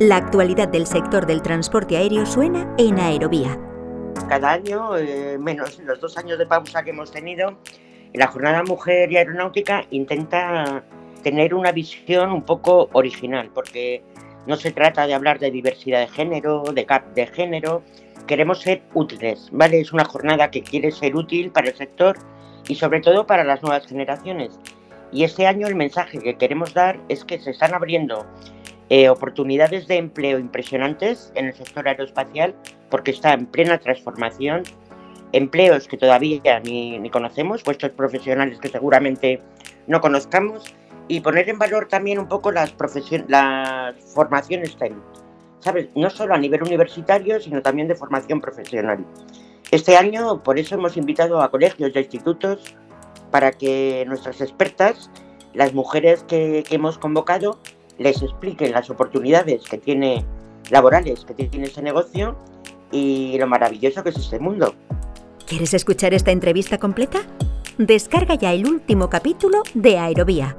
La actualidad del sector del transporte aéreo suena en Aerovía. Cada año, eh, menos los dos años de pausa que hemos tenido, la Jornada Mujer y Aeronáutica intenta tener una visión un poco original, porque no se trata de hablar de diversidad de género, de cap de género, queremos ser útiles, ¿vale? Es una jornada que quiere ser útil para el sector y sobre todo para las nuevas generaciones. Y este año el mensaje que queremos dar es que se están abriendo eh, oportunidades de empleo impresionantes en el sector aeroespacial porque está en plena transformación, empleos que todavía ni, ni conocemos, puestos profesionales que seguramente no conozcamos y poner en valor también un poco las, las formaciones técnicas, ¿sabes? No solo a nivel universitario, sino también de formación profesional. Este año, por eso hemos invitado a colegios y a institutos para que nuestras expertas, las mujeres que, que hemos convocado, les expliquen las oportunidades que tiene laborales que tiene este negocio y lo maravilloso que es este mundo. ¿Quieres escuchar esta entrevista completa? Descarga ya el último capítulo de Aerovía